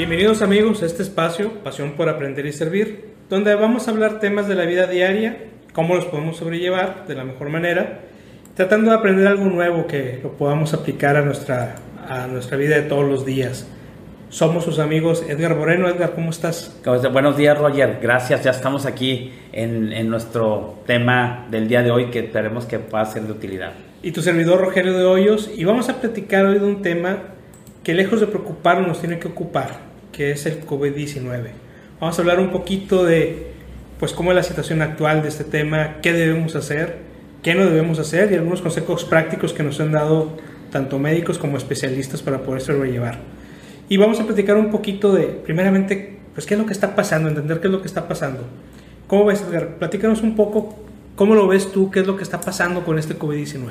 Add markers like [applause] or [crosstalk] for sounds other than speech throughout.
Bienvenidos amigos a este espacio, Pasión por Aprender y Servir, donde vamos a hablar temas de la vida diaria, cómo los podemos sobrellevar de la mejor manera, tratando de aprender algo nuevo que lo podamos aplicar a nuestra, a nuestra vida de todos los días. Somos sus amigos Edgar Moreno. Edgar, ¿cómo estás? Buenos días, Roger. Gracias. Ya estamos aquí en, en, nuestro tema del día de hoy que esperemos que pueda ser de utilidad. Y tu servidor, Rogelio de Hoyos. Y vamos a platicar hoy de un tema que lejos de preocuparnos nos tiene que ocupar, que es el COVID-19. Vamos a hablar un poquito de pues cómo es la situación actual de este tema, qué debemos hacer, qué no debemos hacer y algunos consejos prácticos que nos han dado tanto médicos como especialistas para poder sobrellevar. Y vamos a platicar un poquito de, primeramente, pues qué es lo que está pasando, entender qué es lo que está pasando. ¿Cómo ves, Edgar? Platícanos un poco, ¿cómo lo ves tú? ¿Qué es lo que está pasando con este COVID-19?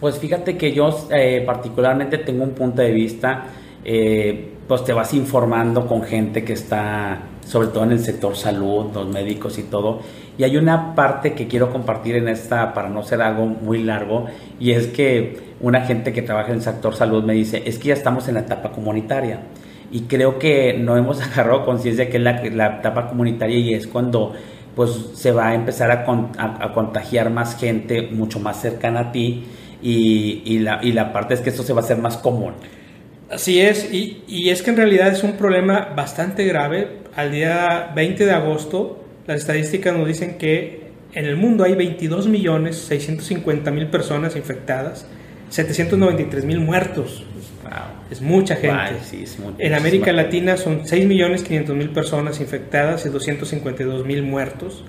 Pues fíjate que yo eh, particularmente tengo un punto de vista, eh, pues te vas informando con gente que está, sobre todo en el sector salud, los médicos y todo. Y hay una parte que quiero compartir en esta, para no ser algo muy largo, y es que una gente que trabaja en el sector salud me dice, es que ya estamos en la etapa comunitaria y creo que no hemos [laughs] agarrado conciencia que es la, etapa comunitaria y es cuando pues se va a empezar a, con, a, a contagiar más gente mucho más cercana a ti y, y, la, y la parte es que esto se va a hacer más común. Así es, y, y, es que en realidad es un problema bastante grave. Al día 20 de agosto, las estadísticas nos dicen que en el mundo hay 22 millones 650 mil personas infectadas, 793 mil muertos. Wow. Es mucha gente. Wow, sí, es en América Latina son 6 millones 500 mil personas infectadas y 252 mil muertos.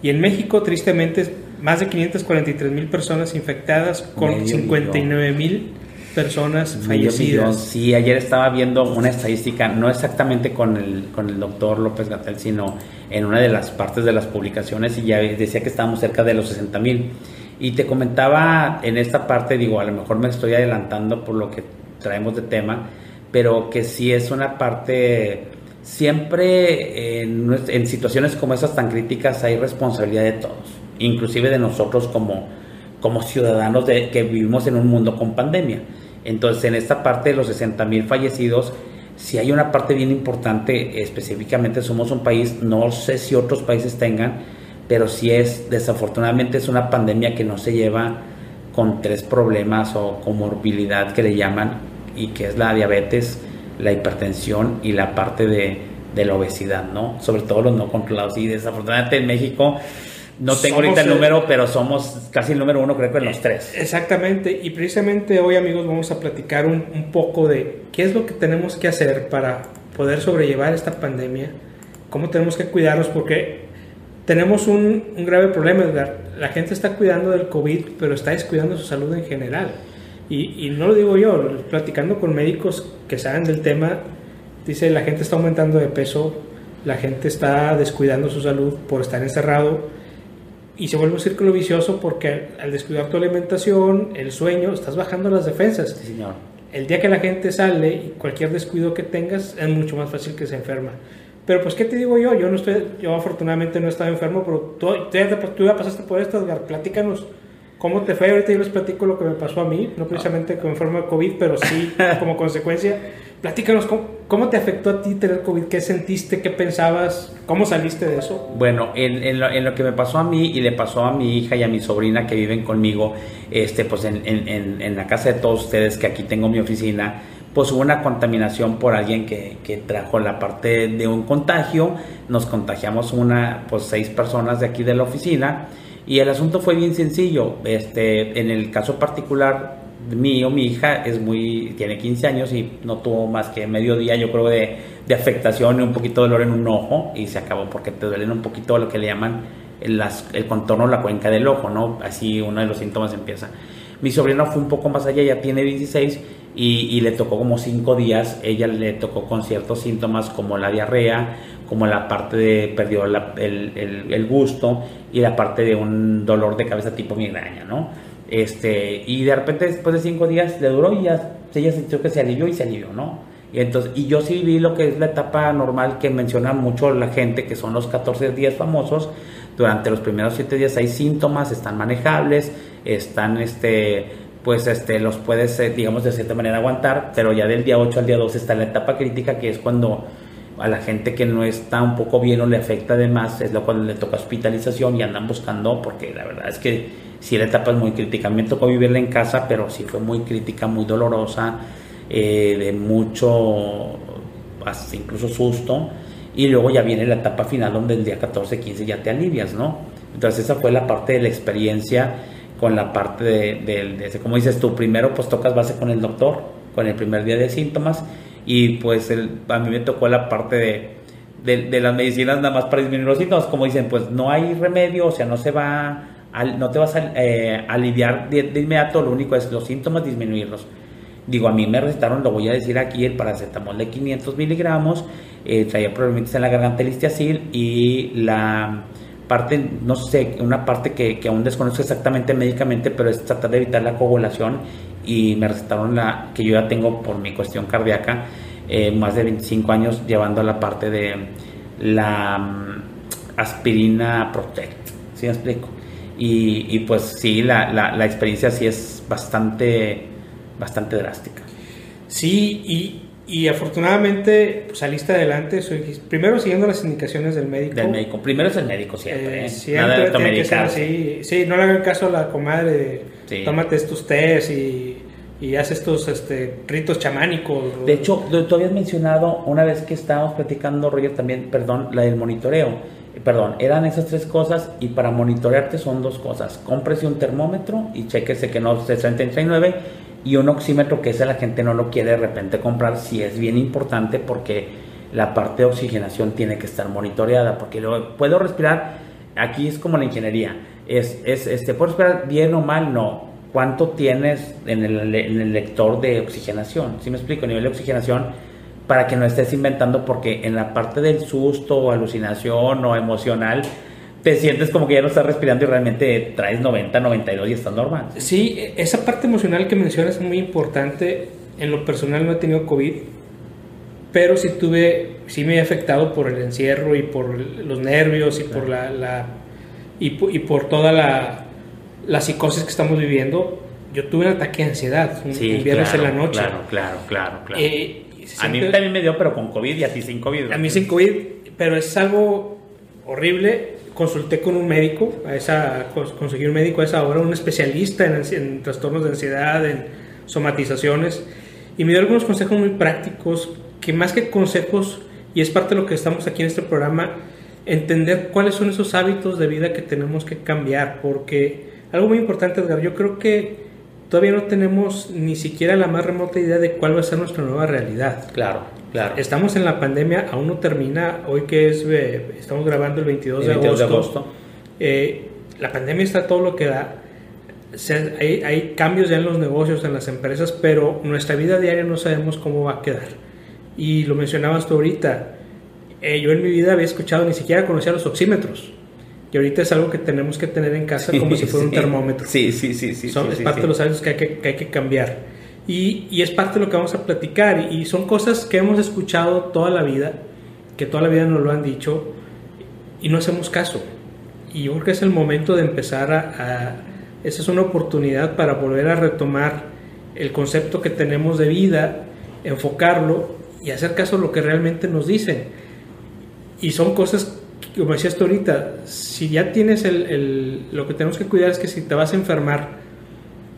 Y en México, tristemente, más de 543 mil personas infectadas con Medio 59 mil personas fallecidas. Sí, ayer estaba viendo una estadística, no exactamente con el, con el doctor López Gatel, sino en una de las partes de las publicaciones y ya decía que estábamos cerca de los 60 mil. Y te comentaba en esta parte, digo, a lo mejor me estoy adelantando por lo que traemos de tema, pero que sí es una parte, siempre en, en situaciones como esas tan críticas hay responsabilidad de todos, inclusive de nosotros como, como ciudadanos de, que vivimos en un mundo con pandemia. Entonces, en esta parte de los 60 mil fallecidos, si hay una parte bien importante, específicamente somos un país, no sé si otros países tengan, pero sí es, desafortunadamente, es una pandemia que no se lleva con tres problemas o comorbilidad que le llaman, y que es la diabetes, la hipertensión y la parte de, de la obesidad, ¿no? Sobre todo los no controlados. Y desafortunadamente en México no tengo somos ahorita el número, pero somos casi el número uno, creo que en los tres. Exactamente, y precisamente hoy, amigos, vamos a platicar un, un, poco de qué es lo que tenemos que hacer para poder sobrellevar esta pandemia, cómo tenemos que cuidarnos, porque tenemos un, un grave problema, Edgar. La gente está cuidando del COVID, pero está descuidando su salud en general. Y, y no lo digo yo, platicando con médicos que saben del tema, dice la gente está aumentando de peso, la gente está descuidando su salud por estar encerrado y se vuelve un círculo vicioso porque al descuidar tu alimentación, el sueño, estás bajando las defensas. Sí, señor. El día que la gente sale y cualquier descuido que tengas es mucho más fácil que se enferma. Pero pues, ¿qué te digo yo? Yo no estoy, yo afortunadamente no he estado enfermo, pero tú, tú ya pasaste por esto, Edgar. Platícanos cómo te fue. Ahorita yo les platico lo que me pasó a mí, no precisamente como enfermo de COVID, pero sí [laughs] como consecuencia. Platícanos, ¿cómo, ¿cómo, te afectó a ti tener COVID? ¿Qué sentiste? ¿Qué pensabas? ¿Cómo saliste de eso? Bueno, en, en, lo, en lo, que me pasó a mí y le pasó a mi hija y a mi sobrina que viven conmigo, este, pues en, en, la casa de todos ustedes, que aquí tengo mi oficina, pues hubo una contaminación por alguien que, que, trajo la parte de un contagio, nos contagiamos una, pues seis personas de aquí de la oficina y el asunto fue bien sencillo, este, en el caso particular mío, mi hija es muy, tiene 15 años y no tuvo más que medio día yo creo de, de afectación y un poquito de dolor en un ojo y se acabó porque te duelen un poquito lo que le llaman las, el contorno de la cuenca del ojo, ¿no? Así uno de los síntomas empieza. Mi sobrina fue un poco más allá, ya tiene 16 y, y, le tocó como 5 días. Ella le tocó con ciertos síntomas como la diarrea, como la parte de perdió la, el, el, el, gusto y la parte de un dolor de cabeza tipo migraña, ¿no? Este, y de repente después de 5 días le duró y ya ella sintió que se alivió y se alivió, ¿no? Y, entonces, y yo sí viví lo que es la etapa normal que menciona mucho la gente, que son los 14 días famosos. Durante los primeros 7 días hay síntomas, están manejables, están, este, pues, este, los puedes, digamos, de cierta manera aguantar, pero ya del día 8 al día 12 está la etapa crítica, que es cuando a la gente que no está un poco bien o le afecta además, es lo cuando le toca hospitalización y andan buscando, porque la verdad es que si la etapa es muy crítica. Me tocó vivirla en casa, pero sí fue muy crítica, muy dolorosa, eh, de mucho, incluso susto. Y luego ya viene la etapa final donde el día 14, 15 ya te alivias, ¿no? Entonces esa fue la parte de la experiencia con la parte de, de, como dices tú, primero pues tocas base con el doctor, con el primer día de síntomas y pues el, a mí me tocó la parte de, de, las medicinas nada más para disminuir los síntomas, como dicen, pues no hay remedio, o sea, no se va, no te vas a eh, aliviar de, inmediato, lo único es los síntomas disminuirlos. Digo, a mí me recetaron, lo voy a decir aquí, el paracetamol de 500 miligramos, eh, traía problemas en la garganta el y la parte, no sé, una parte que, aún desconozco exactamente médicamente, pero es tratar de evitar la coagulación y me recetaron la que yo ya tengo por mi cuestión cardíaca, eh, más de 25 años llevando la parte de la mm, aspirina Protect, ¿sí me explico? Y, y pues sí, la, la, la, experiencia sí es bastante, bastante drástica. Sí, y y afortunadamente pues, saliste adelante, soy, primero siguiendo las indicaciones del médico. Del médico, primero es el médico siempre. Eh, ¿eh? siempre tiene que ser así. Sí, no le hagan caso a la comadre, tómate estos test y, y haz estos este, ritos chamánicos. De hecho, tú habías mencionado una vez que estábamos platicando, Roger, también, perdón, la del monitoreo. Perdón, eran esas tres cosas y para monitorearte son dos cosas. Cómprese un termómetro y chequese que no se 39 y un oxímetro que ese la gente no lo quiere de repente comprar, si es bien importante porque la parte de oxigenación tiene que estar monitoreada, porque lo, puedo respirar, aquí es como la ingeniería, es, es este, ¿puedo respirar bien o mal? No. ¿Cuánto tienes en el, en el lector de oxigenación? Si me explico, nivel de oxigenación, para que no estés inventando, porque en la parte del susto o alucinación o emocional, te sientes como que ya no estás respirando y realmente traes 90, 92 y estás normal. Sí, esa parte emocional que mencionas es muy importante. En lo personal no he tenido COVID, pero sí tuve, sí me he afectado por el encierro y por los nervios y por la, la y, por toda la, la, psicosis que estamos viviendo. Yo tuve un ataque de ansiedad un, viernes en la noche. Claro, claro, claro, claro. Eh, a mí también me dio, pero con COVID y a ti sin COVID. A mí sin COVID, pero es algo horrible consulté con un médico, a esa, conseguí un médico a esa hora, un especialista en, trastornos de ansiedad, en somatizaciones, y me dio algunos consejos muy prácticos, que más que consejos, y es parte de lo que estamos aquí en este programa, entender cuáles son esos hábitos de vida que tenemos que cambiar, porque algo muy importante, Edgar, yo creo que todavía no tenemos ni siquiera la más remota idea de cuál va a ser nuestra nueva realidad. Claro Claro. Estamos en la pandemia, aún no termina. Hoy que es, eh, estamos grabando el 22, de agosto. Eh, la pandemia está todo lo que da. hay, hay, cambios ya en los negocios, en las empresas, pero nuestra vida diaria no sabemos cómo va a quedar. Y lo mencionabas tú ahorita. Eh, yo en mi vida había escuchado, ni siquiera conocía los oxímetros. Y ahorita es algo que tenemos que tener en casa como si fuera un termómetro. Sí, sí, sí. sí Son, es parte de los hábitos que hay que, que hay que cambiar. Y, es parte de lo que vamos a platicar. Y, son cosas que hemos escuchado toda la vida, que toda la vida nos lo han dicho, y no hacemos caso. Y yo creo que es el momento de empezar a, esa es una oportunidad para volver a retomar el concepto que tenemos de vida, enfocarlo y hacer caso a lo que realmente nos dicen. Y son cosas, como decías tú ahorita, si ya tienes el, el, lo que tenemos que cuidar es que si te vas a enfermar,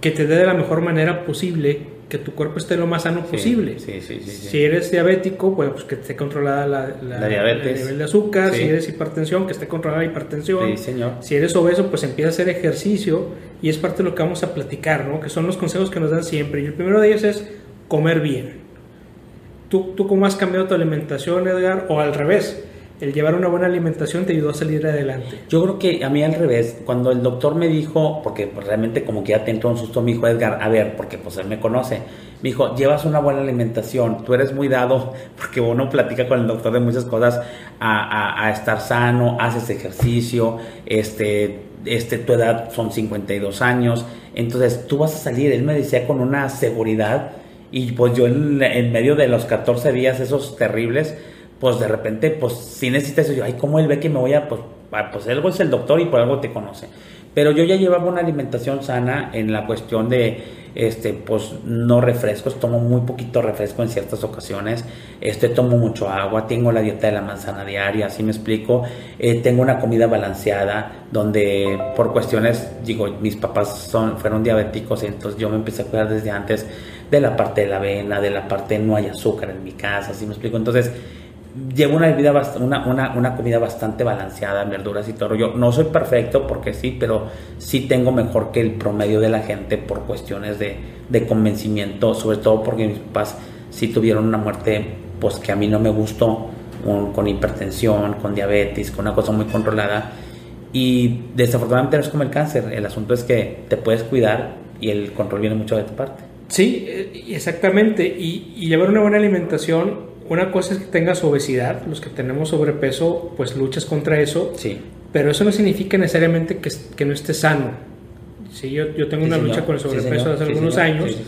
que te dé de la mejor manera posible que tu cuerpo esté lo más sano posible. si eres diabético, pues, pues que esté controlada la, diabetes. el nivel de azúcar. Si eres hipertensión, que esté controlada la hipertensión. Señor. Si eres obeso, pues empieza a hacer ejercicio y es parte de lo que vamos a platicar, ¿no? Que son los consejos que nos dan siempre. Y el primero de ellos es comer bien. ¿Tú, tú cómo has cambiado tu alimentación, Edgar? O al revés, el llevar una buena alimentación te ayudó a salir adelante. Yo creo que a mí al revés, cuando el doctor me dijo, porque pues, realmente como que ya te entró un susto, me dijo Edgar, a ver, porque pues él me conoce, me dijo, llevas una buena alimentación, tú eres muy dado, [laughs] porque uno platica con el doctor de muchas cosas, a, estar sano, haces ejercicio, este, este, tu edad son 52 años, entonces tú vas a salir, él me decía con una seguridad, y pues yo en, en medio de los 14 días esos terribles, pues de repente, pues si necesitas eso, yo, ay, ¿cómo él ve que me voy a, pues, pues algo es el doctor y por algo te conoce. Pero yo ya llevaba una alimentación sana en la cuestión de, este, pues no refrescos, tomo muy poquito refresco en ciertas ocasiones, este, tomo mucho agua, tengo la dieta de la manzana diaria, así me explico, eh, tengo una comida balanceada, donde por cuestiones, digo, mis papás son, fueron diabéticos, entonces yo me empecé a cuidar desde antes de la parte de la avena, de la parte no hay azúcar en mi casa, así me explico, entonces llevo una, vida una, una, una, comida bastante balanceada, verduras y todo. Yo no soy perfecto porque sí, pero sí tengo mejor que el promedio de la gente por cuestiones de, de convencimiento, sobre todo porque mis papás sí tuvieron una muerte pues que a mí no me gustó, con hipertensión, con diabetes, con una cosa muy controlada. Y desafortunadamente no es como el cáncer, el asunto es que te puedes cuidar y el control viene mucho de tu parte. Sí, eh, exactamente. Y, y llevar una buena alimentación una cosa es que tengas obesidad, los que tenemos sobrepeso, pues luchas contra eso. Sí. Pero eso no significa necesariamente que, que no estés sano. Sí, yo, yo tengo una lucha con el sobrepeso hace algunos años,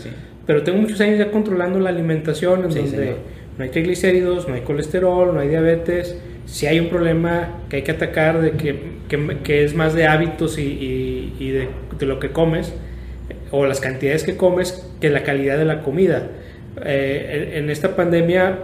pero tengo muchos años ya controlando la alimentación, en donde no hay triglicéridos, no hay colesterol, no hay diabetes. Si hay un problema que hay que atacar, de que, que, que es más de hábitos y, y, de, de, lo que comes, o las cantidades que comes, que la calidad de la comida. Eh, en, en esta pandemia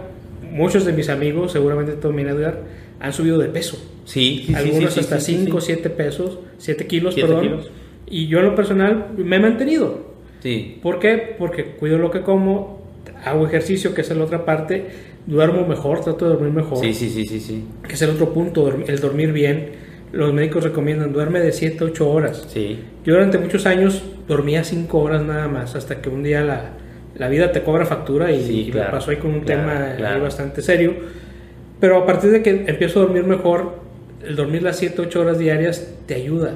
muchos de mis amigos, seguramente también Edgar, han subido de peso. Sí, Algunos hasta 5, 7 pesos, 7 kilos, perdón. Y yo en lo personal me he mantenido. Sí. ¿Por qué? Porque cuido lo que como, hago ejercicio, que es la otra parte, duermo mejor, trato de dormir mejor. Sí, sí, sí, sí, sí. Que es el otro punto, el dormir bien. Los médicos recomiendan duerme de 7 a 8 horas. Sí. Yo durante muchos años dormía 5 horas nada más, hasta que un día la, la vida te cobra factura y, me pasó ahí con un tema bastante serio. Pero a partir de que empiezo a dormir mejor, el dormir las 7, 8 horas diarias te ayuda.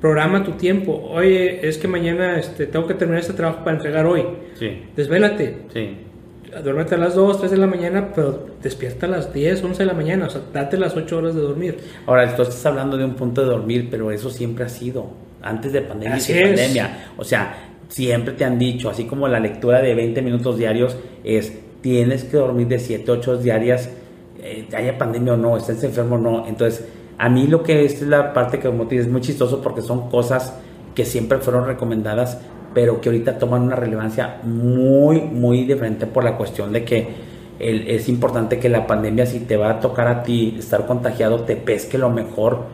Programa tu tiempo. Oye, es que mañana este, tengo que terminar este trabajo para entregar hoy. Sí. Desvélate. Sí. Duérmete a las 2, 3 de la mañana, pero despierta a las 10, 11 de la mañana. O sea, date las 8 horas de dormir. Ahora, tú estás hablando de un punto de dormir, pero eso siempre ha sido. Antes de pandemia y pandemia. O sea, siempre te han dicho, así como la lectura de 20 minutos diarios es, tienes que dormir de 7, 8 diarias, eh, haya pandemia o no, estés enfermo o no. Entonces, a mí lo que es la parte que como es muy chistoso porque son cosas que siempre fueron recomendadas, pero que ahorita toman una relevancia muy, muy diferente por la cuestión de que es importante que la pandemia, si te va a tocar a ti estar contagiado, te pesque lo mejor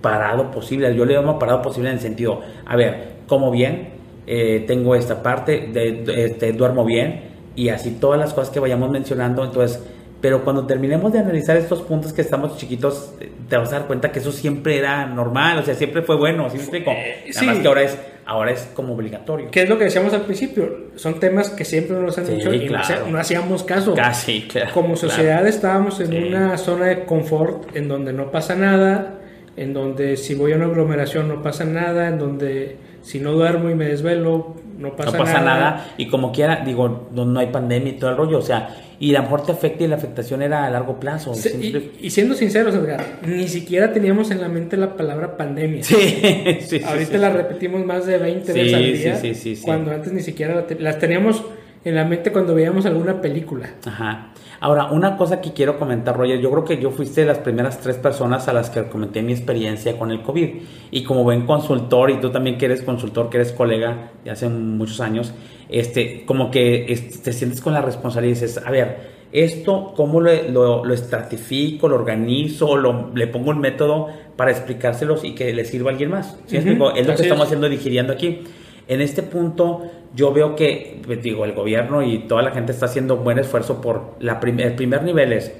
parado posible. Yo le llamo parado posible en el sentido, a ver, como bien, eh, tengo esta parte, de, este, duermo bien y así todas las cosas que vayamos mencionando. Entonces, pero cuando terminemos de analizar estos puntos que estamos chiquitos, te vas a dar cuenta que eso siempre era normal, o sea, siempre fue bueno, ¿sí me explico? Eh, Nada más que ahora es, ahora es como obligatorio. ¿Qué es lo que decíamos al principio? Son temas que siempre nos han dicho y no, hacíamos caso. Casi, Como sociedad estábamos en una zona de confort en donde no pasa nada, en donde si voy a una aglomeración no pasa nada, en donde si no duermo y me desvelo, no pasa, no pasa nada. Y como quiera, digo, no, hay pandemia y todo el rollo, o sea, y la mejor te afecta y la afectación era a largo plazo. y, siendo sinceros, Edgar, ni siquiera teníamos en la mente la palabra pandemia. Sí, [laughs] sí. Ahorita la repetimos más de 20 veces al día. Sí, sí, sí, Cuando antes ni siquiera las teníamos en la mente cuando veíamos alguna película. Ajá. Ahora, una cosa que quiero comentar, Roger, yo creo que yo fuiste de las primeras tres personas a las que comenté mi experiencia con el COVID. Y como buen consultor, y tú también que eres consultor, que eres colega de hace muchos años, este, como que te sientes con la responsabilidad y dices, a ver, esto, ¿cómo lo, lo, estratifico, lo organizo, lo, le pongo un método para explicárselos y que le sirva a alguien más? ¿Sí Es lo que estamos haciendo digiriendo aquí. En este punto yo veo que, pues, digo, el gobierno y toda la gente está haciendo un buen esfuerzo por la el primer nivel es,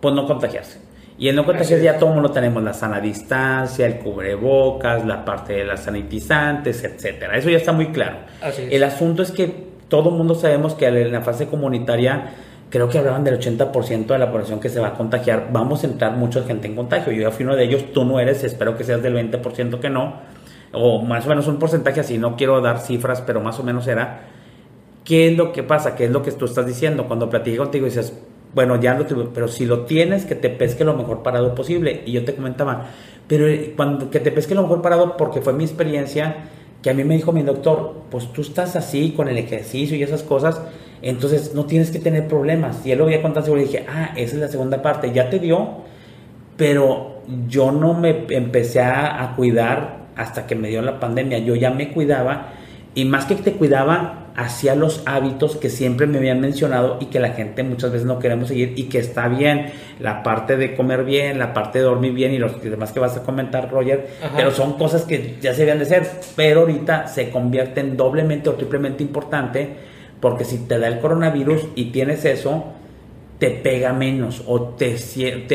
pues no contagiarse. Y el no contagiarse ya todo el mundo tenemos la sana distancia, el cubrebocas, la parte de las sanitizantes, etcétera. Eso ya está muy claro. El asunto es que todo el mundo sabemos que en la fase comunitaria creo que hablaban del 80% de la población que se va a contagiar. Vamos a entrar mucha gente en contagio. Yo ya fui uno de ellos, tú no eres, espero que seas del 20% que no o más o menos un porcentaje así, no quiero dar cifras, pero más o menos era, ¿qué es lo que pasa? ¿Qué es lo que tú estás diciendo? Cuando platiqué contigo dices, bueno, ya lo tuve, pero si lo tienes, que te pesque lo mejor parado posible. Y yo te comentaba, pero eh, cuando que te pesque lo mejor parado, porque fue mi experiencia, que a mí me dijo mi doctor, pues tú estás así con el ejercicio y esas cosas, entonces no tienes que tener problemas. Y él lo había contado, y le dije, ah, esa es la segunda parte, ya te dio, pero yo no me empecé a cuidar hasta que me dio la pandemia. Yo ya me cuidaba y más que te cuidaba, hacía los hábitos que siempre me habían mencionado y que la gente muchas veces no queremos seguir y que está bien. La parte de comer bien, la parte de dormir bien y los demás que vas a comentar, Roger. Pero son cosas que ya se debían de ser. Pero ahorita se convierten doblemente o triplemente importante porque si te da el coronavirus y tienes eso, te pega menos o, te,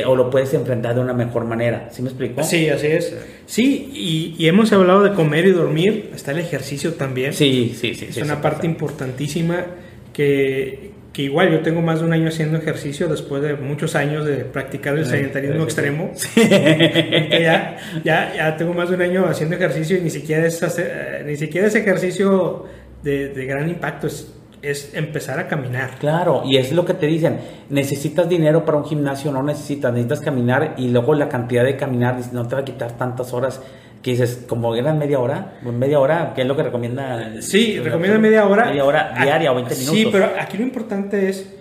o lo puedes enfrentar de una mejor manera. ¿Sí me explico? Sí, así es. Sí, y, hemos hablado de comer y dormir, está el ejercicio también. Sí, sí, sí. Es una parte importantísima que, que, igual yo tengo más de un año haciendo ejercicio después de muchos años de practicar el sedentarismo extremo. [laughs] ya, ya, ya tengo más de un año haciendo ejercicio y ni siquiera es, hacer, ni siquiera es ejercicio de, de gran impacto, es es empezar a caminar. Claro, y es lo que te dicen, necesitas dinero para un gimnasio, no necesitas, necesitas caminar y luego la cantidad de caminar no te va a quitar tantas horas que dices, como eran media hora, media hora, ¿qué es lo que recomienda? Sí, recomienda media hora. Media hora diaria o 20 minutos. Sí, pero aquí lo importante es,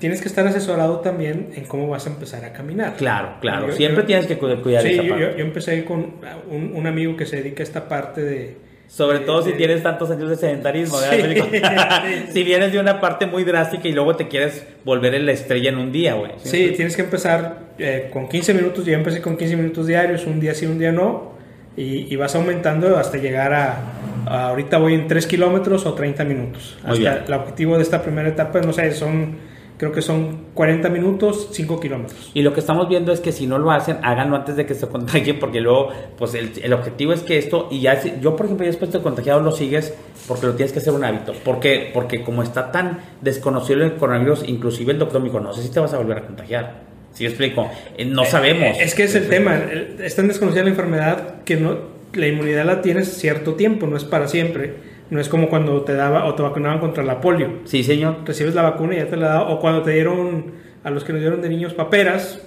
tienes que estar asesorado también en cómo vas a empezar a caminar. Claro, claro, siempre tienes que cuidar sí, esa parte. Yo, yo, empecé con un, un amigo que se dedica a esta parte de sobre todo si tienes tantos años de sedentarismo. [laughs] [laughs] si vienes de una parte muy drástica y luego te quieres volver en la estrella en un día, güey. Sí, tienes que empezar eh, con 15 minutos. Yo empecé con 15 minutos diarios, un día sí, un día no. Y, vas aumentando hasta llegar a, Ahorita voy en 3 kilómetros o 30 minutos. Hasta el objetivo de esta primera etapa, no sé, son creo que son 40 minutos, 5 kilómetros. Y lo que estamos viendo es que si no lo hacen, háganlo antes de que se contagien, porque luego, pues el, objetivo es que esto, y ya, yo por ejemplo, ya después de contagiado lo sigues porque lo tienes que hacer un hábito. ¿Por qué? Porque como está tan desconocido el coronavirus, inclusive el doctor me dijo, no sé si te vas a volver a contagiar. ¿Sí explico? Eh, no eh, sabemos. Es que es el tema, es tan desconocida la enfermedad que no, la inmunidad la tienes cierto tiempo, no es para siempre. No es como cuando te daba o te vacunaban contra la polio. Sí, señor. Recibes la vacuna y ya te la da. O cuando te dieron, a los que nos dieron de niños paperas,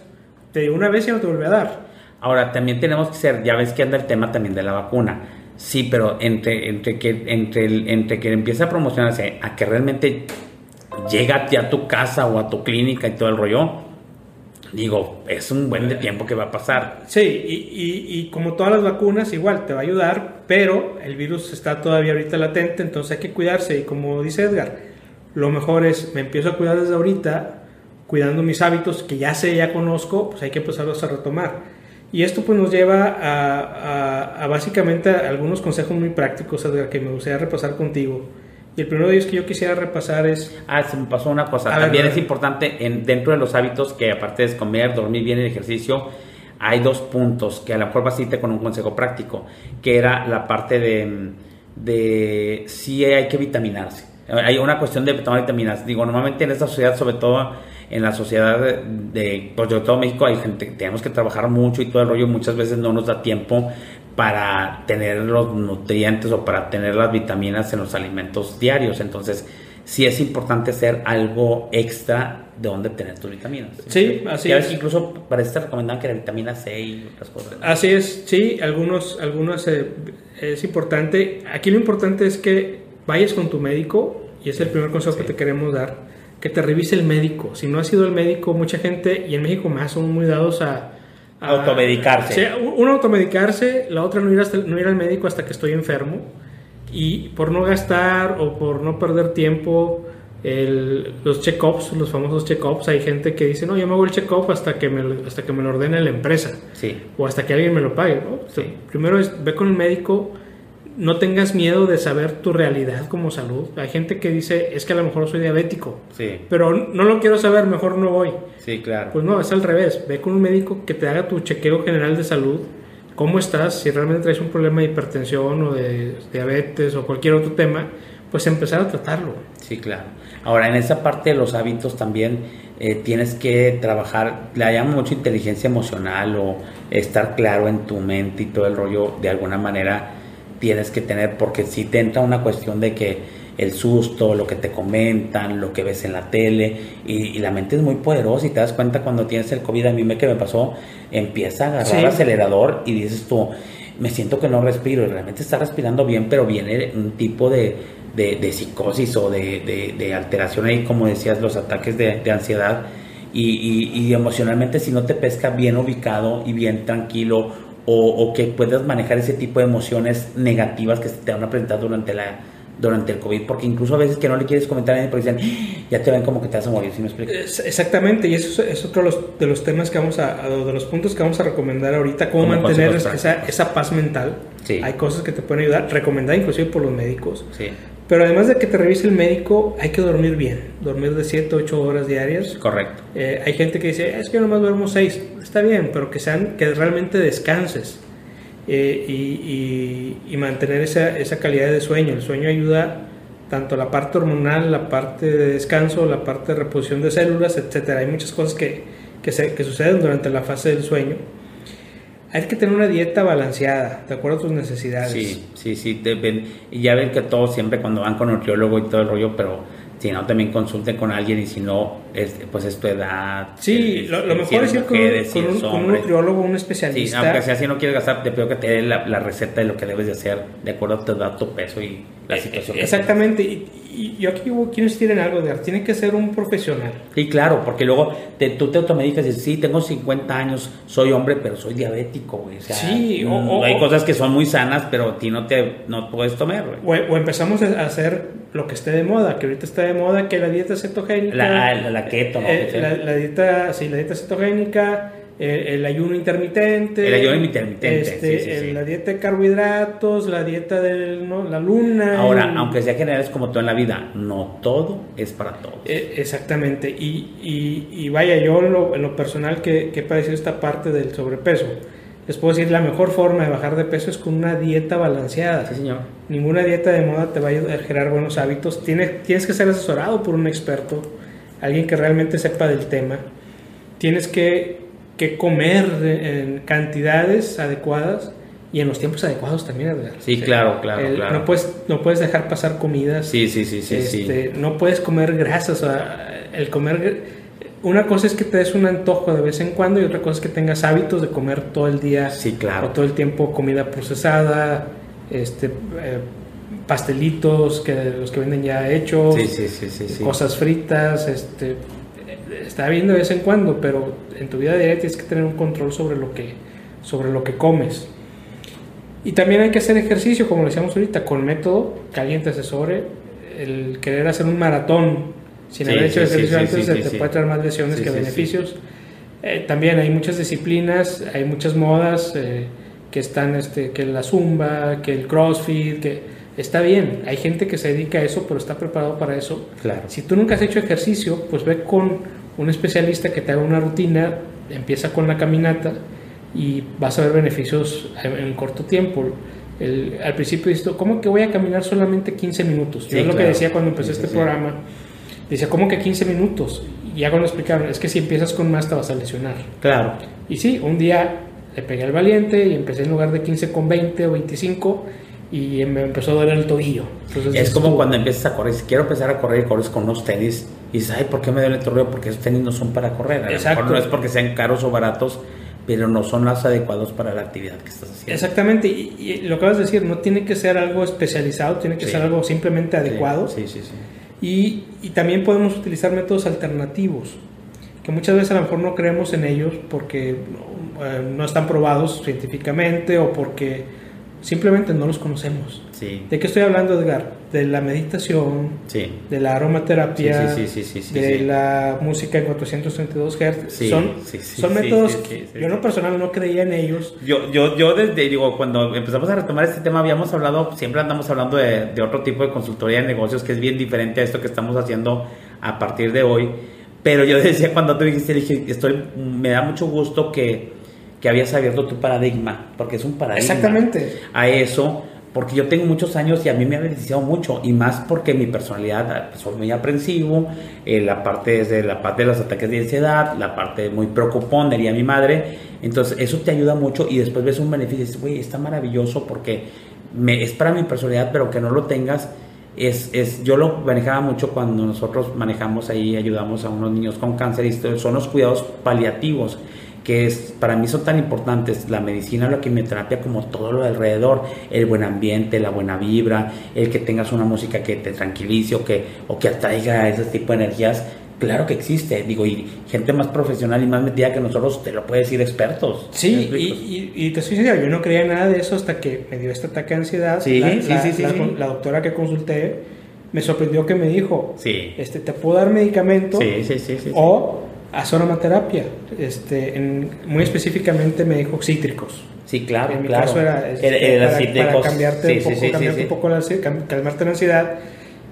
te dio una vez y no te volvió a dar. Ahora, también tenemos que ser, ya ves que anda el tema también de la vacuna. Sí, pero entre, entre, que, entre, el, entre que empieza a promocionarse a que realmente llega a tu casa o a tu clínica y todo el rollo, digo, es un buen tiempo que va a pasar. Sí, y, y, como todas las vacunas, igual te va a ayudar, pero el virus está todavía ahorita latente, entonces hay que cuidarse. Y como dice Edgar, lo mejor es, me empiezo a cuidar desde ahorita, cuidando mis hábitos que ya sé, ya conozco, pues hay que empezarlos a retomar. Y esto pues nos lleva a, a, a básicamente algunos consejos muy prácticos, Edgar, que me gustaría repasar contigo. Y el primero de ellos que yo quisiera repasar es... Ah, se me pasó una cosa. También es importante en, dentro de los hábitos que aparte de comer, dormir bien, el ejercicio, hay dos puntos que a lo mejor vas a irte con un consejo práctico, que era la parte de, de si hay que vitaminarse. Hay una cuestión de tomar vitaminas. Digo, normalmente en esta sociedad, sobre todo en la sociedad de, pues, de todo México, hay gente que tenemos que trabajar mucho y todo el rollo, muchas veces no nos da tiempo para tener los nutrientes o para tener las vitaminas en los alimentos diarios. Entonces, sí es importante hacer algo extra de donde tener tus vitaminas. Sí, así es. incluso para esto recomendaban que la vitamina C y otras cosas. Así es, sí, algunos, algunos eh, es importante. Aquí lo importante es que vayas con tu médico, y es el primer consejo que te queremos dar, que te revise el médico. Si no ha sido el médico, mucha gente, y en México más, son muy dados a automedicarse. Sí, uno automedicarse, la otra no ir, no ir al médico hasta que estoy enfermo. Y por no gastar o por no perder tiempo, el, los check-ups, los famosos check-ups, hay gente que dice, no, yo me hago el check-up hasta, que me, hasta que me lo ordene la empresa. Sí. O hasta que alguien me lo pague. Primero es, ve con el médico no tengas miedo de saber tu realidad como salud. Hay gente que dice, es que a lo mejor soy diabético, sí. pero no lo quiero saber, mejor no voy. Sí, claro. Pues no, es al revés. Ve con un médico que te haga tu chequeo general de salud, cómo estás, si realmente traes un problema de hipertensión o de diabetes o cualquier otro tema, pues empezar a tratarlo. Sí, claro. Ahora, en esa parte de los hábitos también eh, tienes que trabajar, le llamo mucho inteligencia emocional o estar claro en tu mente y todo el rollo de alguna manera tienes que tener, porque si te entra una cuestión de que el susto, lo que te comentan, lo que ves en la tele, y, la mente es muy poderosa y te das cuenta cuando tienes el COVID, a mí me que me pasó, empieza a agarrar el acelerador y dices tú, me siento que no respiro, y realmente está respirando bien, pero viene un tipo de, de, psicosis o de, de, alteración ahí, como decías, los ataques de, ansiedad, y, y, y emocionalmente si no te pesca bien ubicado y bien tranquilo, o, que puedas manejar ese tipo de emociones negativas que te van a presentar durante la durante el COVID, porque incluso a veces que no le quieres comentar a nadie porque dicen, ¡Ah! ya te ven como que te vas a morir, ¿sí me explico? Exactamente, y eso es otro de los, de los temas que vamos a, de los puntos que vamos a recomendar ahorita, cómo mantener esa, esa, paz mental. Sí. Hay cosas que te pueden ayudar, recomendar inclusive por los médicos. Sí. Pero además de que te revise el médico, hay que dormir bien, dormir de 7, 8 horas diarias. Correcto. Eh, hay gente que dice, es que yo nomás duermo 6, está bien, pero que, sean, que realmente descanses. Eh, y, mantener esa, esa, calidad de sueño. El sueño ayuda tanto la parte hormonal, la parte de descanso, la parte de reposición de células, etcétera. Hay muchas cosas que, que, se, que suceden durante la fase del sueño. Hay que tener una dieta balanceada, de acuerdo a tus necesidades. Sí, sí, sí. y ya ven que todos siempre cuando van con nutriólogo y todo el rollo, pero si no, también consulten con alguien y si no, pues es tu edad. Sí, lo, mejor es ir con, un, nutriólogo, un especialista. Sí, aunque sea si no quieres gastar, te pido que te dé la, la, receta de lo que debes de hacer de acuerdo a tu edad, tu peso y la eh, situación. Exactamente, y, yo aquí quiero insistir en algo, de tiene que ser un profesional. Sí, claro, porque luego te, tú te automedicas y dices, sí, tengo 50 años, soy hombre, pero soy diabético, güey. O sea, sí, o, hay cosas que son muy sanas, pero a ti no te no puedes tomar, güey. O, empezamos a hacer lo que esté de moda, que ahorita está de moda, que la dieta cetogénica. La, la, keto. Eh, la, dieta, sí, la dieta cetogénica el, ayuno intermitente. El ayuno intermitente. Este, la dieta de carbohidratos, la dieta de la luna. Ahora, aunque sea general, es como todo en la vida, no todo es para todos. Eh, exactamente. Y, y, vaya, yo en lo, en lo personal que, que, he padecido esta parte del sobrepeso, les puedo decir, la mejor forma de bajar de peso es con una dieta balanceada. Sí, señor. Ninguna dieta de moda te va a generar buenos hábitos. Tienes, tienes que ser asesorado por un experto, alguien que realmente sepa del tema. Tienes que que comer en cantidades adecuadas y en los tiempos adecuados también. Sí, claro, claro, claro. No puedes, no puedes dejar pasar comidas. Sí, sí, sí, sí, este, No puedes comer grasas. O el comer... Una cosa es que te des un antojo de vez en cuando y otra cosa es que tengas hábitos de comer todo el día. Sí, claro. O todo el tiempo comida procesada, este... Eh, pastelitos que los que venden ya hechos, sí, sí, sí, cosas fritas, este está bien de vez en cuando, pero en tu vida diaria tienes que tener un control sobre lo que, sobre lo que comes. Y también hay que hacer ejercicio, como decíamos ahorita, con método, que alguien te asesore. El querer hacer un maratón sin haber hecho ejercicio antes te puede traer más lesiones que beneficios. Eh, también hay muchas disciplinas, hay muchas modas eh, que están, este, que la zumba, que el crossfit, que está bien. Hay gente que se dedica a eso, pero está preparado para eso. Claro. Si tú nunca has hecho ejercicio, pues ve con un especialista que te haga una rutina, empieza con la caminata y vas a ver beneficios en, corto tiempo. al principio dices, ¿cómo que voy a caminar solamente 15 minutos? Yo es lo que decía cuando empecé este programa. Decía, ¿cómo que 15 minutos? Y ya cuando explicaron, es que si empiezas con más te vas a lesionar. Claro. Y sí, un día le pegué al valiente y empecé en lugar de 15 con 20 o 25 y me empezó a doler el tobillo. es como cuando empiezas a correr, si quiero empezar a correr, corres con unos tenis y dices, ay, ¿por qué me duele el tobillo? Porque esos tenis no son para correr. A no es porque sean caros o baratos, pero no son los adecuados para la actividad que estás haciendo. Exactamente, y, lo que vas a decir, no tiene que ser algo especializado, tiene que ser algo simplemente adecuado. Sí, sí, sí. Y, y también podemos utilizar métodos alternativos, que muchas veces a lo mejor no creemos en ellos porque eh, no están probados científicamente o porque simplemente no los conocemos. Sí. ¿De qué estoy hablando, Edgar? De la meditación, sí. de la aromaterapia, de la música en 432 Hz. son, son métodos que yo no personal no creía en ellos. Yo, yo, yo desde, digo, cuando empezamos a retomar este tema habíamos hablado, siempre andamos hablando de, de otro tipo de consultoría de negocios que es bien diferente a esto que estamos haciendo a partir de hoy. Pero yo [laughs] decía cuando tú dijiste, dije, estoy, me da mucho gusto que que habías abierto tu paradigma, porque es un paradigma. Exactamente. A eso, porque yo tengo muchos años y a mí me ha beneficiado mucho, y más porque mi personalidad, soy muy aprensivo, eh, la parte desde la parte de los ataques de ansiedad, la parte muy preocupón, diría mi madre, entonces eso te ayuda mucho y después ves un beneficio y dices, güey, está maravilloso porque me, es para mi personalidad, pero que no lo tengas. Es, es, yo lo manejaba mucho cuando nosotros manejamos ahí, ayudamos a unos niños con cáncer y son los cuidados paliativos que es, para mí son tan importantes la medicina, la quimioterapia, como todo lo alrededor, el buen ambiente, la buena vibra, el que tengas una música que te tranquilice o que, o que atraiga ese tipo de energías, Claro que existe, digo, y gente más profesional y más metida que nosotros te lo puede decir expertos. Sí, y, y, te soy sincero, yo no creía nada de eso hasta que me dio este ataque de ansiedad. Sí, la, sí, la, sí, la, sí. la doctora que consulté me sorprendió que me dijo, Sí. este, te puedo dar medicamento Sí, sí, sí, sí. o haz aromaterapia. Este, en- muy específicamente me dijo cítricos. Sí, claro, en mi claro. caso era, este, para, para cambiarte, Sí, un poco, sí, sí, cambiarte un poco la, calmarte la ansiedad.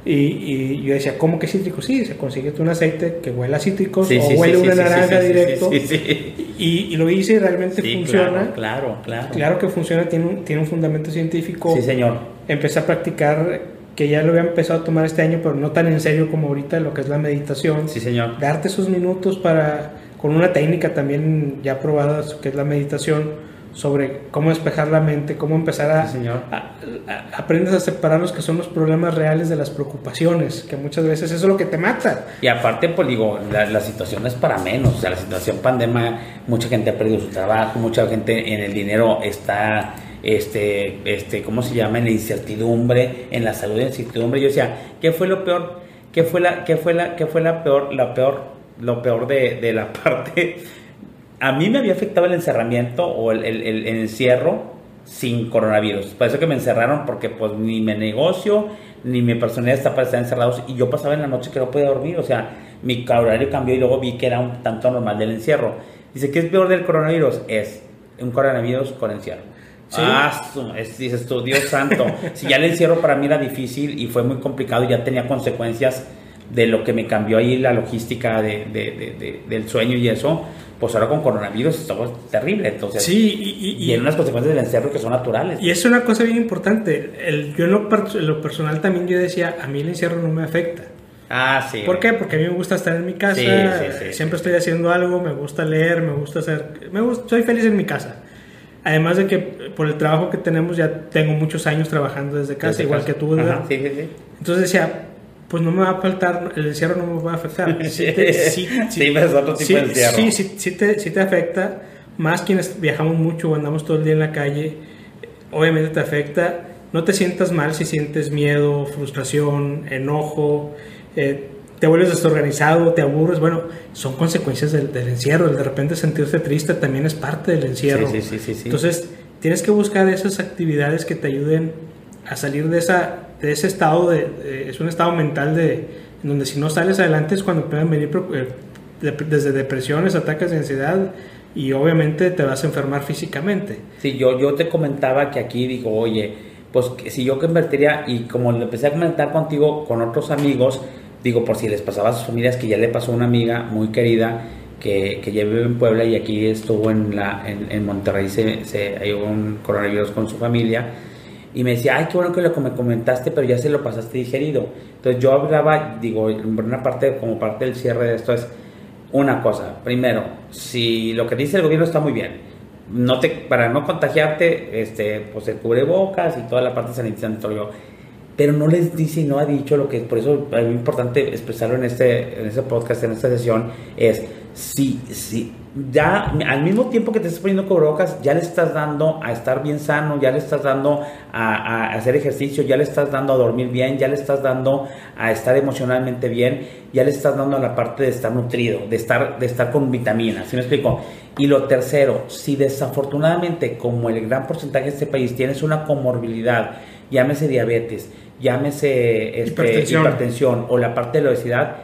Y, y yo decía, ¿cómo que cítricos? Sí, se consigue un aceite que huele a cítricos o huele una naranja directo. Sí, sí, sí. Y, y lo hice y realmente funciona. Claro, claro, claro. Claro que funciona, tiene un, tiene un fundamento científico. Sí, señor. Empecé a practicar, que ya lo había empezado a tomar este año, pero no tan en serio como ahorita, lo que es la meditación. Sí, señor. Darte esos minutos para, con una técnica también ya probada, que es la meditación, sobre cómo despejar la mente, cómo empezar a... Sí, señor. a- a- aprendes a separar los que son los problemas reales de las preocupaciones, que muchas veces eso es lo que te mata. Y aparte, pues digo, la, la situación es para menos. O sea, la situación pandemia, mucha gente ha perdido su trabajo, mucha gente en el dinero está, este, este, ¿cómo se llama? En la incertidumbre, en la salud de incertidumbre. Yo decía, ¿qué fue lo peor? ¿Qué fue la, qué fue la, qué fue la peor, la peor, lo peor de, de la [laughs] parte? A mí me había afectado el encerramiento o el, el- el- el encierro sin coronavirus. Por eso que me encerraron porque pues ni mi negocio ni mi personalidad está para estar encerrados y yo pasaba en la noche que no podía dormir. O sea, mi horario cambió y luego vi que era un tanto normal del encierro. Dice, ¿qué es peor del coronavirus? Es un coronavirus con encierro. Sí. Ah, es- dices tú, Dios santo. [laughs] si ya el encierro para mí era difícil y fue muy complicado y ya tenía consecuencias de lo que me cambió ahí la logística de, de- de- de- del sueño y eso, pues ahora con coronavirus esto es terrible. Entonces, Sí, y, y- y hay unas consecuencias del encierro que son naturales. Y es una cosa bien importante. El, yo en lo, per- en lo personal también yo decía, a mí el encierro no me afecta. Ah, sí. ¿Por qué? Porque a mí me gusta estar en mi casa, Sí, sí, sí. siempre estoy haciendo algo, me gusta leer, me gusta hacer, me gusta, soy feliz en mi casa. Además de que eh, por el trabajo que tenemos ya tengo muchos años trabajando desde casa, Desde igual casa. que tú, ¿verdad? Ajá, sí, sí, sí. Entonces decía, pues no me va a faltar, el encierro no me va a afectar. Te-. Sí, sí, sí te, sí te afecta, más quienes viajamos mucho o andamos todo el día en la calle, obviamente te afecta. No te sientas mal si sientes miedo, frustración, enojo, eh, te vuelves desorganizado, te aburres. Bueno, son consecuencias del, del encierro. El de repente sentirse triste también es parte del encierro. Sí, sí, sí. Entonces, tienes que buscar esas actividades que te ayuden a salir de, esa, de ese estado, de, de- es un estado mental de, donde si no sales adelante es cuando pueden venir eh, de- desde depresiones, ataques de ansiedad y obviamente te vas a enfermar físicamente. Sí, yo, yo te comentaba que aquí digo, oye, pues que si yo convertiría, y como lo empecé a comentar contigo con otros amigos, digo, por si les pasaba a sus familias, que ya le pasó a una amiga muy querida que, que ya vive en Puebla y aquí estuvo en, la, en, en Monterrey, se, se hay un coronavirus con su familia, y me decía, ay, qué bueno que lo me comentaste, pero ya se lo pasaste digerido. Entonces yo hablaba, digo, una parte, como parte del cierre de esto es, una cosa, primero, si lo que dice el gobierno está muy bien, no te, para no contagiarte, este, pues el cubrebocas y toda la parte sanitaria, pero no les dice y no ha dicho lo que por eso es muy importante expresarlo en este, en este podcast, en esta sesión, es si, si ya al mismo tiempo que te estás poniendo cubrebocas, ya le estás dando a estar bien sano, ya le estás dando a, a hacer ejercicio, ya le estás dando a dormir bien, ya le estás dando a estar emocionalmente bien, ya le estás dando a la parte de estar nutrido, de estar, de estar con vitaminas, ¿sí me explico? Y lo tercero, si desafortunadamente, como el gran porcentaje de este país, tienes una comorbilidad, llámese diabetes, llámese este, Hipertensión. hipertensión o la parte de la obesidad,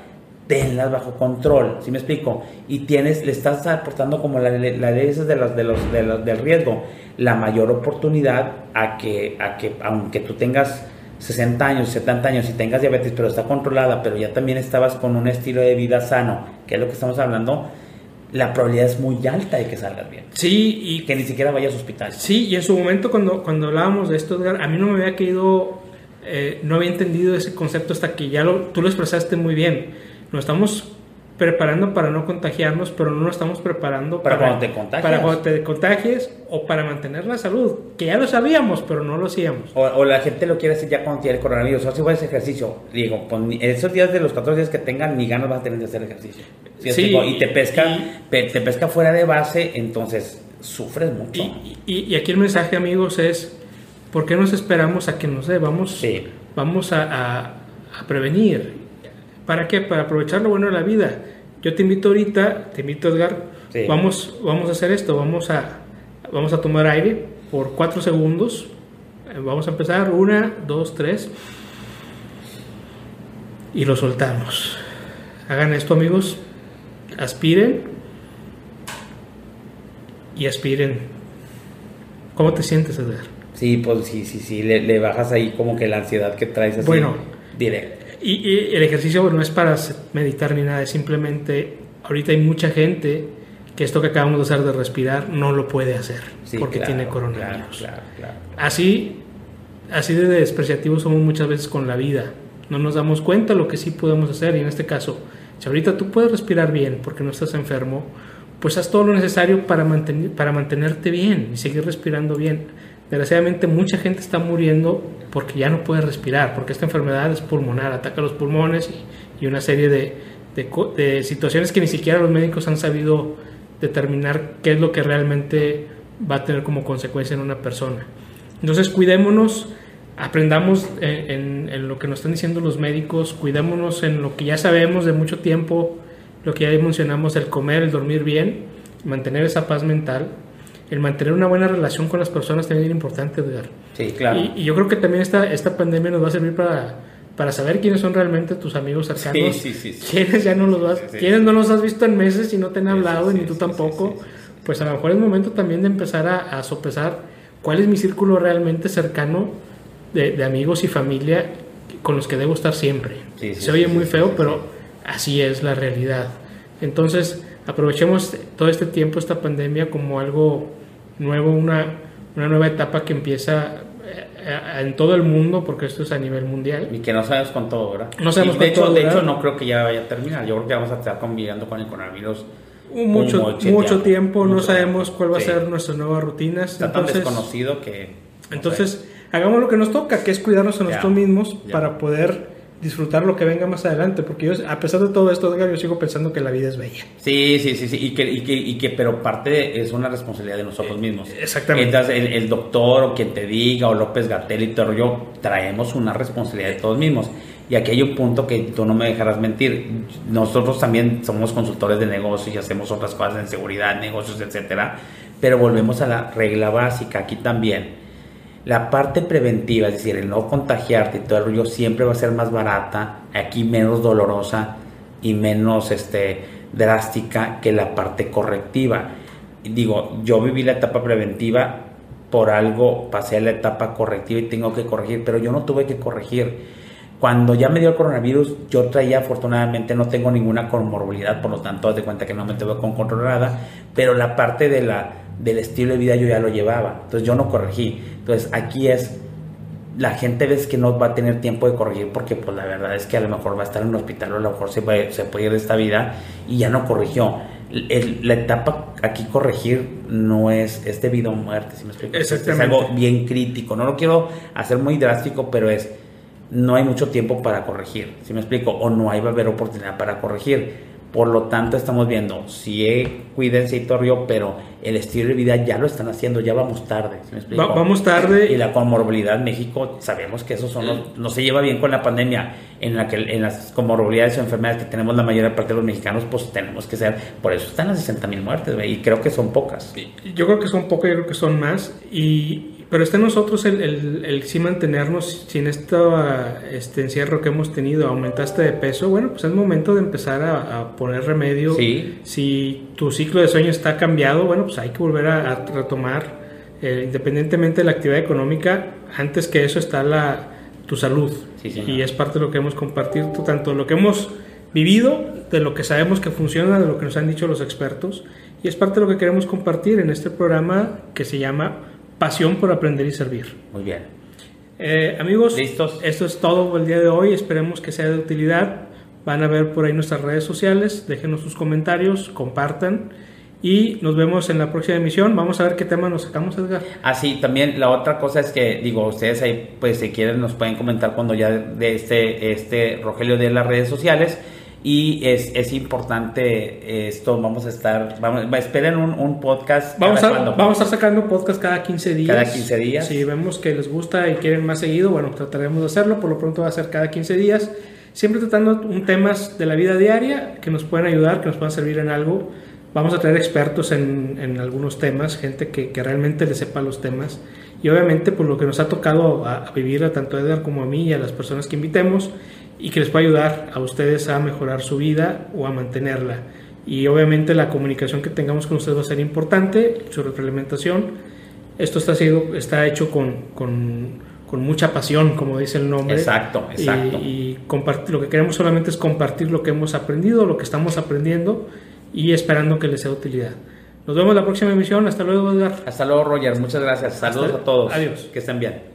tenlas bajo control, ¿sí me explico? Y tienes, le estás aportando como la, la ley de los, de los, de los- del riesgo, la mayor oportunidad a que, a que, aunque tú tengas 60 años, 70 años y tengas diabetes, pero está controlada, pero ya también estabas con un estilo de vida sano, que es lo que estamos hablando, la probabilidad es muy alta de que salgas bien. Sí, y Que ni siquiera vayas a hospital. Sí, y en su momento cuando, cuando hablábamos de esto, Edgar, a mí no me había caído, eh, no había entendido ese concepto hasta que ya lo, tú lo expresaste muy bien. Nos estamos preparando para no contagiarnos, pero no nos estamos preparando Para cuando te contagias. Para cuando te contagies o para mantener la salud, que ya lo sabíamos, pero no lo hacíamos. O, o la gente lo quiere hacer ya cuando tiene el coronavirus. O si a ejercicio. Digo, esos días de los 14 días que tengan, ni ganas vas a tener de hacer ejercicio. Y te pesca, y- te pesca fuera de base, entonces sufres mucho. Y, y- y aquí el mensaje, amigos, es, ¿por qué nos esperamos a que nos dé? Vamos, Sí. vamos a, a- a prevenir. ¿Para qué? Para aprovechar lo bueno de la vida. Yo te invito ahorita, te invito Edgar, Sí. vamos, vamos a hacer esto, vamos a, vamos a tomar aire por cuatro segundos. Eh, Vamos a empezar, una, dos, tres. Y lo soltamos. Hagan esto amigos, aspiren y aspiren. ¿Cómo te sientes, Edgar? Sí, pues sí, sí, sí, le, le bajas ahí como que la ansiedad que traes así. Bueno. Directo. Y, y el ejercicio no es para meditar ni nada, es simplemente, ahorita hay mucha gente que esto que acabamos de hacer de respirar no lo puede hacer Sí, porque claro, tiene coronavirus. Claro, claro. Así, así de despreciativos somos muchas veces con la vida. No nos damos cuenta lo que sí podemos hacer y en este caso, si ahorita tú puedes respirar bien porque no estás enfermo, pues haz todo lo necesario para, mantener, para mantenerte bien y seguir respirando bien. Desgraciadamente mucha gente está muriendo porque ya no puede respirar, porque esta enfermedad es pulmonar, ataca los pulmones y, y una serie de, de, de situaciones que ni siquiera los médicos han sabido determinar qué es lo que realmente va a tener como consecuencia en una persona. Entonces cuidémonos, aprendamos en, en- en lo que nos están diciendo los médicos, cuidémonos en lo que ya sabemos de mucho tiempo, lo que ya mencionamos, el comer, el dormir bien, mantener esa paz mental, el mantener una buena relación con las personas también es importante, Edgar. Sí, claro. Y, y yo creo que también esta, esta pandemia nos va a servir para, para saber quiénes son realmente tus amigos cercanos, Sí, sí, sí, quiénes ya no los vas, quiénes no los has visto en meses y no te han hablado ni tú tampoco, pues a lo mejor es momento también de empezar a, a sopesar cuál es mi círculo realmente cercano de, de amigos y familia con los que debo estar siempre. Sí, sí, Se oye muy feo, pero sí. así es la realidad. Entonces, aprovechemos todo este tiempo, esta pandemia, como algo nuevo, una, una nueva etapa que empieza eh, en todo el mundo, porque esto es a nivel mundial. Y que no sabes cuánto dura. No sabemos de cuánto hecho, de hecho, no creo que ya vaya a terminar. Yo creo que vamos a estar conviviendo con el coronavirus Mucho, mucho, tiempo, no sabemos tiempo. cuál va a Sí. ser nuestras nuevas rutinas. Está tan desconocido que. no entonces hagamos lo que nos toca, que es cuidarnos a nosotros mismos ya. para poder disfrutar lo que venga más adelante. Porque yo, a pesar de todo esto, Edgar, yo sigo pensando que la vida es bella. Sí, sí, sí, sí, y que, y que, y que pero parte es una responsabilidad de nosotros mismos. exactamente. Entonces, el, el doctor o quien te diga, o López Gatel y todo yo, traemos una responsabilidad de todos mismos. Y aquí hay un punto que tú no me dejarás mentir. Nosotros también somos consultores de negocios y hacemos otras cosas en seguridad, negocios, etcétera. Pero volvemos a la regla básica aquí también. La parte preventiva, es decir, el no contagiarte y todo el rollo, siempre va a ser más barata, aquí menos dolorosa y menos este, drástica que la parte correctiva. Digo, yo viví la etapa preventiva, por algo pasé a la etapa correctiva y tengo que corregir, pero yo no tuve que corregir. Cuando ya me dio el coronavirus, yo traía, afortunadamente, no tengo ninguna comorbilidad, por lo tanto, haz de cuenta que no me tuve con controlada, pero la parte de la, del estilo de vida yo ya lo llevaba, entonces yo no corregí. Entonces, aquí es la gente ves que no va a tener tiempo de corregir porque pues la verdad es que a lo mejor va a estar en un hospital o a lo mejor se puede, se puede ir de esta vida y ya no corrigió. El- la etapa aquí corregir no es, es de vida o muerte, si me explico. Es- algo bien crítico. No lo quiero hacer muy drástico, pero es no hay mucho tiempo para corregir, si me explico, o no hay va a haber oportunidad para corregir. Por lo tanto, estamos viendo, sí, eh, cuídense y rollo, pero el estilo de vida ya lo están haciendo, ya vamos tarde, explico. Va- vamos tarde. Y la comorbilidad en México, sabemos que eso son los- no se lleva bien con la pandemia, en la que en las comorbilidades o enfermedades que tenemos la mayor parte de los mexicanos, pues tenemos que ser, por eso están las 60 mil muertes, güey, y creo que son pocas. Yo creo que son pocos, yo creo que son más. Y, pero está en nosotros el, el, el sí mantenernos sin este, este encierro que hemos tenido. Aumentaste de peso, bueno, pues es momento de empezar a, a poner remedio. Sí. Si tu ciclo de sueño está cambiado, bueno, pues hay que volver a, a retomar, eh, independientemente de la actividad económica, antes que eso está la, tu salud. Sí, y es parte de lo que hemos compartido, tanto lo que hemos vivido, de lo que sabemos que funciona, de lo que nos han dicho los expertos, y es parte de lo que queremos compartir en este programa que se llama Pasión por Aprender y Servir. Muy bien. Eh, amigos, ¿Listos? esto es todo por el día de hoy, esperemos que sea de utilidad. Van a ver por ahí nuestras redes sociales, déjenos sus comentarios, compartan y nos vemos en la próxima emisión. Vamos a ver qué tema nos sacamos, Edgar. Así, también la otra cosa es que, digo, ustedes ahí, pues si quieren, nos pueden comentar cuando ya de este, este Rogelio de las redes sociales. Y es, es importante esto, vamos a estar, vamos, esperen un, un podcast. Vamos ¿cada a, vamos a estar sacando podcast cada 15 días. Cada 15 días. Si vemos que les gusta y quieren más seguido, bueno, trataremos de hacerlo. Por lo pronto va a ser cada 15 días. siempre tratando un temas de la vida diaria que nos pueden ayudar, que nos puedan servir en algo. Vamos a traer expertos en, en algunos temas, gente que, que, realmente le sepa los temas. Y obviamente, por lo que nos ha tocado a, a vivir a tanto a Edgar como a mí y a las personas que invitemos, y que les pueda ayudar a ustedes a mejorar su vida o a mantenerla. Y obviamente la comunicación que tengamos con ustedes va a ser importante, su retroalimentación. Esto está, sido, está hecho con, con, con, mucha pasión, como dice el nombre. Exacto, exacto. Y, y lo que queremos solamente es compartir lo que hemos aprendido, lo que estamos aprendiendo y esperando que les sea de utilidad. Nos vemos en la próxima emisión. Hasta luego, Edgar. Hasta luego, Roger. Muchas gracias. Saludos Hasta, a todos. Adiós. Que estén bien.